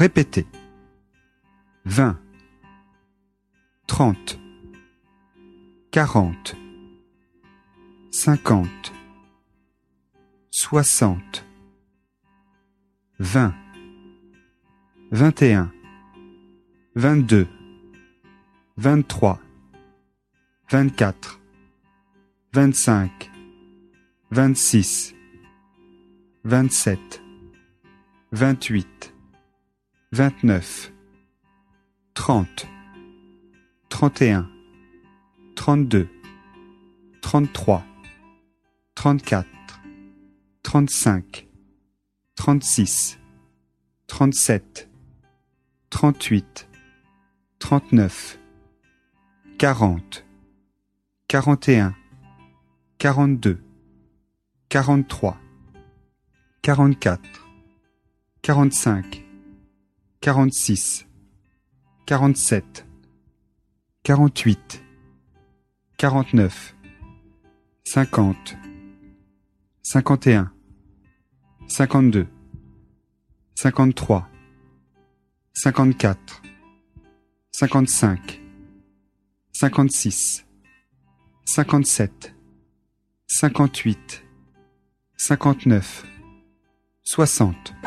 Répétez. 20, 30, 40, 50, 60, 20, 21, 22, 23, 24, 25, 26, 27, 28, 29, 30, 31, 32, 33, 34, 35, 36, 37, 38, 39, 40, 41, 42, 43, 44, 45, 46, 47, 48, 49, 50, 51, 52, 53, 54, 55, 56, 57, 58, 59, 60.